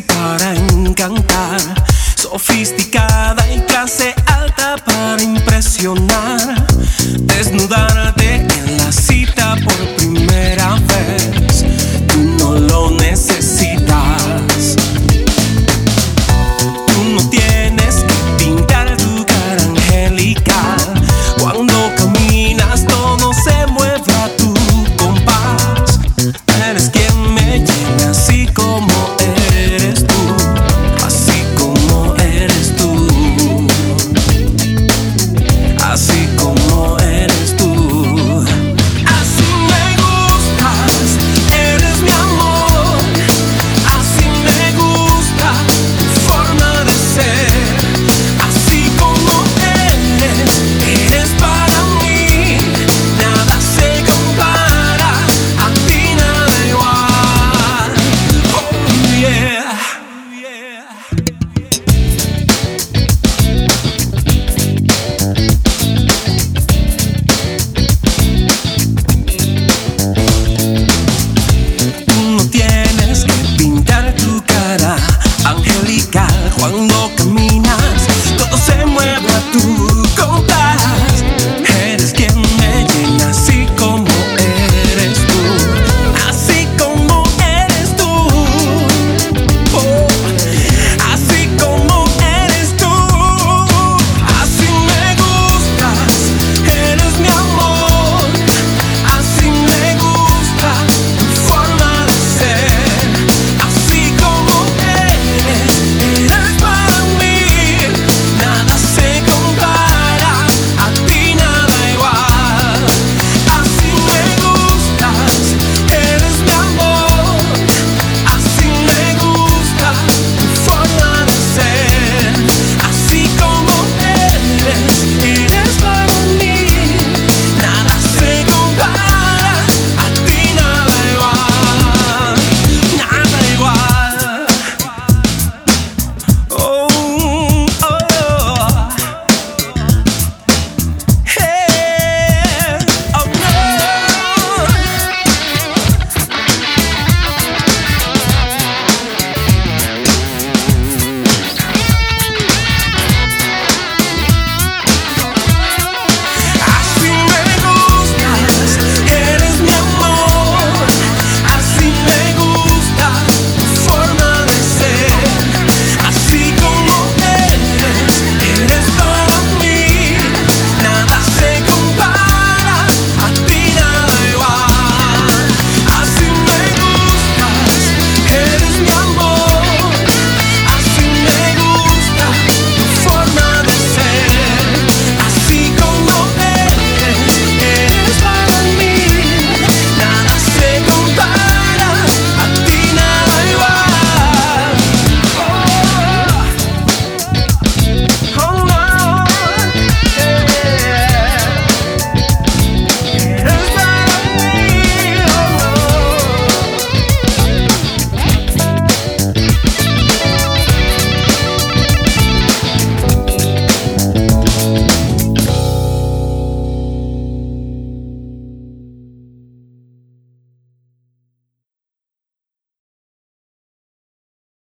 para encantar, sofisticada y clase alta para impresionar, desnudar.